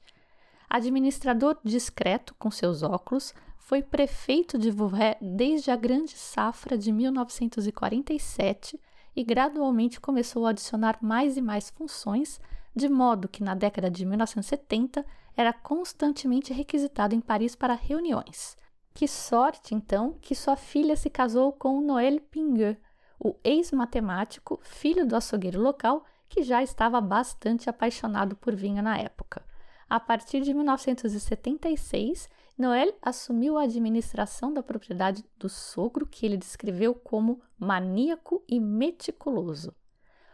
Administrador discreto com seus óculos, foi prefeito de Vouvray desde a grande safra de 1947 e gradualmente começou a adicionar mais e mais funções, de modo que na década de 1970 era constantemente requisitado em Paris para reuniões. Que sorte, então, que sua filha se casou com Noël Pingueux, o ex-matemático, filho do açougueiro local, que já estava bastante apaixonado por vinho na época. A partir de 1976, Noël assumiu a administração da propriedade do sogro, que ele descreveu como maníaco e meticuloso.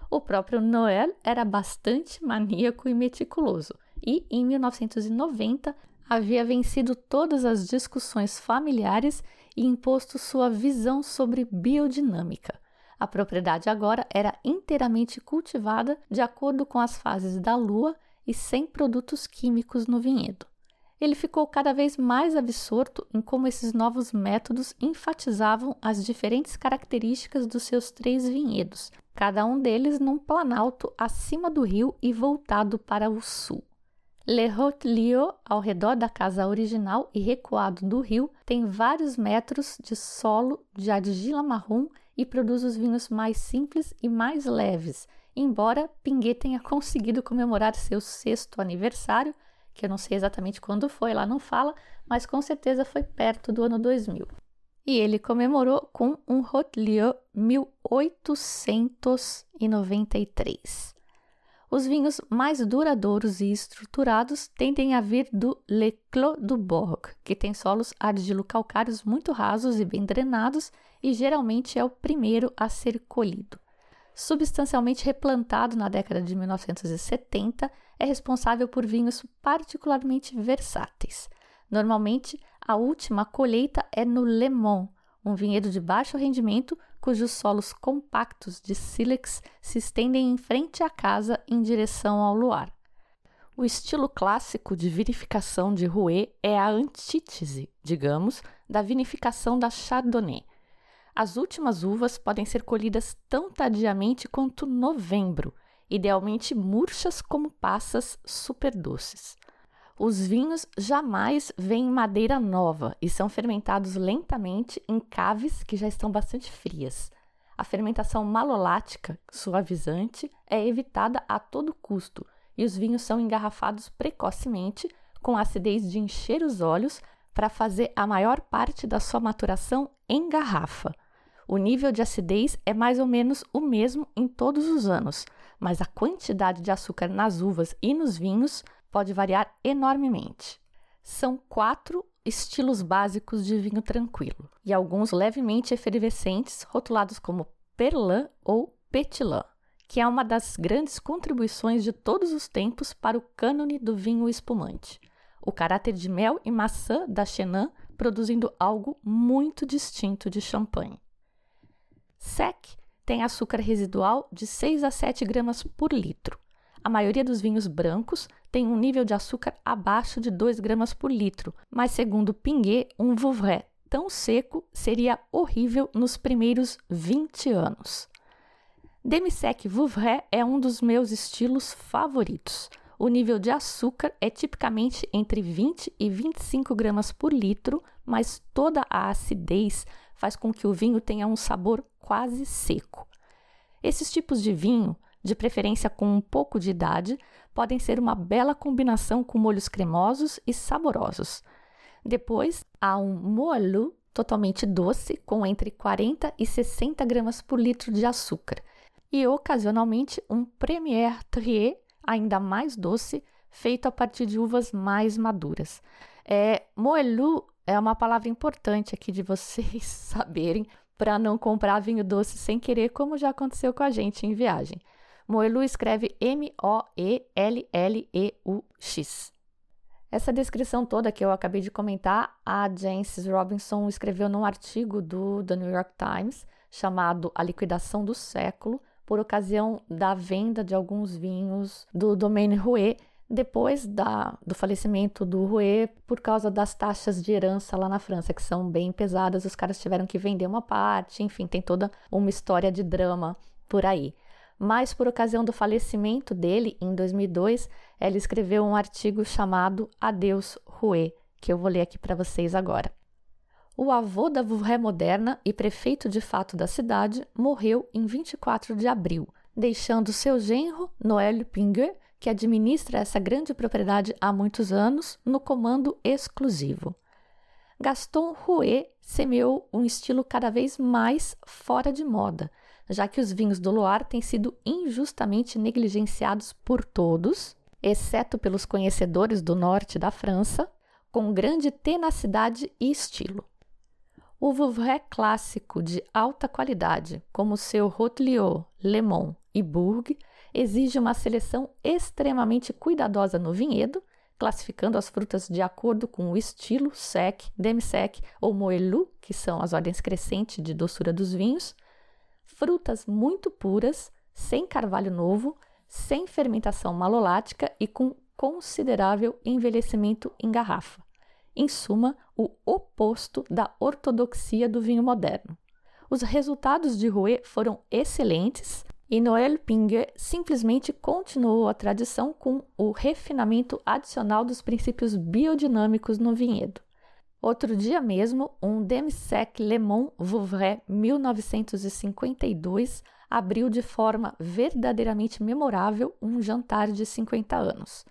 O próprio Noël era bastante maníaco e meticuloso, e em 1990 havia vencido todas as discussões familiares e imposto sua visão sobre biodinâmica. A propriedade agora era inteiramente cultivada de acordo com as fases da lua e sem produtos químicos no vinhedo. Ele ficou cada vez mais absorto em como esses novos métodos enfatizavam as diferentes características dos seus três vinhedos, cada um deles num planalto acima do rio e voltado para o sul. Le Haut-Lieu, ao redor da casa original e recuado do rio, tem vários metros de solo de argila marrom e produz os vinhos mais simples e mais leves, embora Pinguet tenha conseguido comemorar seu sexto aniversário, que eu não sei exatamente quando foi, lá não fala, mas com certeza foi perto do ano 2000. E ele comemorou com um Haut-Lieu 1893. Os vinhos mais duradouros e estruturados tendem a vir do Le Clos du Borg, que tem solos argilo-calcários muito rasos e bem drenados e geralmente é o primeiro a ser colhido. Substancialmente replantado na década de 1970, é responsável por vinhos particularmente versáteis. Normalmente, a última colheita é no Le Mans, um vinhedo de baixo rendimento cujos solos compactos de sílex se estendem em frente à casa em direção ao luar. O estilo clássico de vinificação de Rouet é a antítese, digamos, da vinificação da Chardonnay. As últimas uvas podem ser colhidas tão tardiamente quanto novembro, idealmente murchas como passas super doces. Os vinhos jamais vêm em madeira nova e são fermentados lentamente em caves que já estão bastante frias. A fermentação malolática, suavizante, é evitada a todo custo e os vinhos são engarrafados precocemente, com acidez de encher os olhos, para fazer a maior parte da sua maturação em garrafa. O nível de acidez é mais ou menos o mesmo em todos os anos, mas a quantidade de açúcar nas uvas e nos vinhos pode variar enormemente. São quatro estilos básicos de vinho tranquilo e alguns levemente efervescentes, rotulados como Perlin ou Petilin, que é uma das grandes contribuições de todos os tempos para o cânone do vinho espumante. O caráter de mel e maçã da Chenin produzindo algo muito distinto de champanhe. Sec tem açúcar residual de 6 a 7 gramas por litro, a maioria dos vinhos brancos tem um nível de açúcar abaixo de 2 gramas por litro, mas segundo Pinguet, um Vouvray tão seco seria horrível nos primeiros 20 anos. Demi-sec Vouvray é um dos meus estilos favoritos. O nível de açúcar é tipicamente entre 20 e 25 gramas por litro, mas toda a acidez faz com que o vinho tenha um sabor quase seco. Esses tipos de vinho de preferência com um pouco de idade, podem ser uma bela combinação com molhos cremosos e saborosos. Depois, há um moelleux totalmente doce, com entre 40 e 60 gramas por litro de açúcar, e ocasionalmente um Premier Trier, ainda mais doce, feito a partir de uvas mais maduras. É, é uma palavra importante aqui de vocês saberem para não comprar vinho doce sem querer, como já aconteceu com a gente em viagem. Moelu escreve M-O-E-L-L-E-U-X. Essa descrição toda que eu acabei de comentar, a Jancis Robinson escreveu num artigo do The New York Times chamado A Liquidação do Século, por ocasião da venda de alguns vinhos do Domaine Rouet, depois da, do falecimento do Rouet, por causa das taxas de herança lá na França, que são bem pesadas, os caras tiveram que vender uma parte, enfim, tem toda uma história de drama por aí mas por ocasião do falecimento dele, em 2002, ela escreveu um artigo chamado Adeus Rouet, que eu vou ler aqui para vocês agora. O avô da Vouvray moderna e prefeito de fato da cidade morreu em 24 de abril, deixando seu genro, Noël Pinguet, que administra essa grande propriedade há muitos anos, no comando exclusivo. Gaston Rouet semeou um estilo cada vez mais fora de moda, já que os vinhos do Loire têm sido injustamente negligenciados por todos exceto pelos conhecedores do norte da França, com grande tenacidade e estilo. O Vouvray clássico de alta qualidade, como seu Rotliot, Le Mans e Bourg, exige uma seleção extremamente cuidadosa no vinhedo, classificando as frutas de acordo com o estilo sec, demi-sec ou moelleux, que são as ordens crescentes de doçura dos vinhos, frutas muito puras, sem carvalho novo, sem fermentação malolática e com considerável envelhecimento em garrafa. Em suma, o oposto da ortodoxia do vinho moderno. Os resultados de Rouet foram excelentes e Noël Pinguet simplesmente continuou a tradição com o refinamento adicional dos princípios biodinâmicos no vinhedo. Outro dia mesmo, um Demi-Sec Le Mans Vouvray 1952 abriu de forma verdadeiramente memorável um jantar de 50 anos.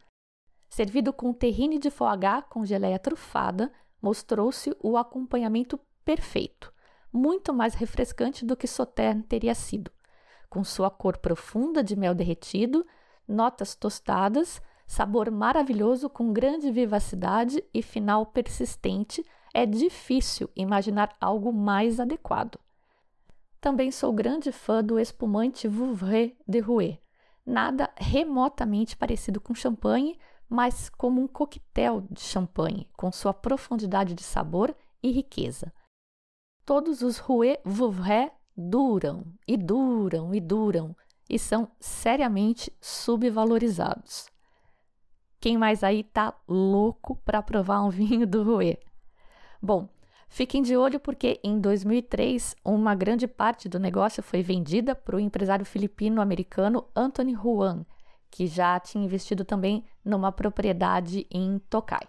Servido com terrine de foie gras com geleia trufada, mostrou-se o acompanhamento perfeito, muito mais refrescante do que Sauterne teria sido, com sua cor profunda de mel derretido, notas tostadas, sabor maravilhoso com grande vivacidade e final persistente, é difícil imaginar algo mais adequado. Também sou grande fã do espumante Vouvray de Rouet. Nada remotamente parecido com champanhe, mas como um coquetel de champanhe, com sua profundidade de sabor e riqueza. Todos os Rouet Vouvray duram e duram e duram e são seriamente subvalorizados. Quem mais aí tá louco para provar um vinho do Rouet? Bom, fiquem de olho porque em 2003 uma grande parte do negócio foi vendida para o empresário filipino-americano Anthony Juan, que já tinha investido também numa propriedade em Tokai.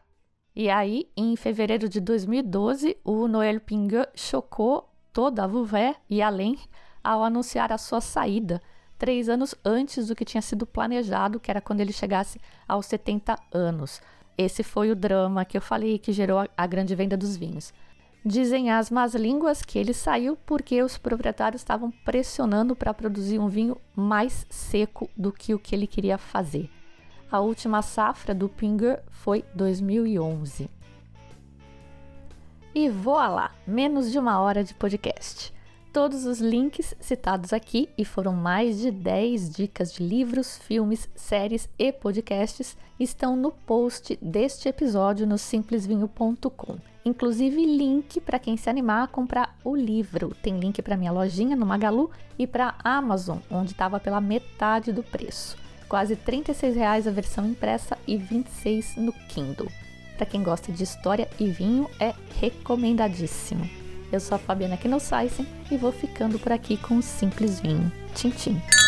E aí, em fevereiro de 2012, o Noël Pinguet chocou toda a Vouvray e além ao anunciar a sua saída três anos antes do que tinha sido planejado, que era quando ele chegasse aos 70 anos. Esse foi o drama que eu falei que gerou a, grande venda dos vinhos. Dizem as más línguas que ele saiu porque os proprietários estavam pressionando para produzir um vinho mais seco do que o que ele queria fazer. A última safra do Pinger foi 2011. E voilá, menos de uma hora de podcast. Todos os links citados aqui, e foram mais de 10 dicas de livros, filmes, séries e podcasts, estão no post deste episódio no simplesvinho.com. Inclusive link para quem se animar a comprar o livro. Tem link para minha lojinha no Magalu e para Amazon, onde estava pela metade do preço. Quase 36 reais a versão impressa e 26 no Kindle. Para quem gosta de história e vinho, é recomendadíssimo. Eu sou a Fabiana Knossaisen e vou ficando por aqui com um simples vinho. Tchim, tchim.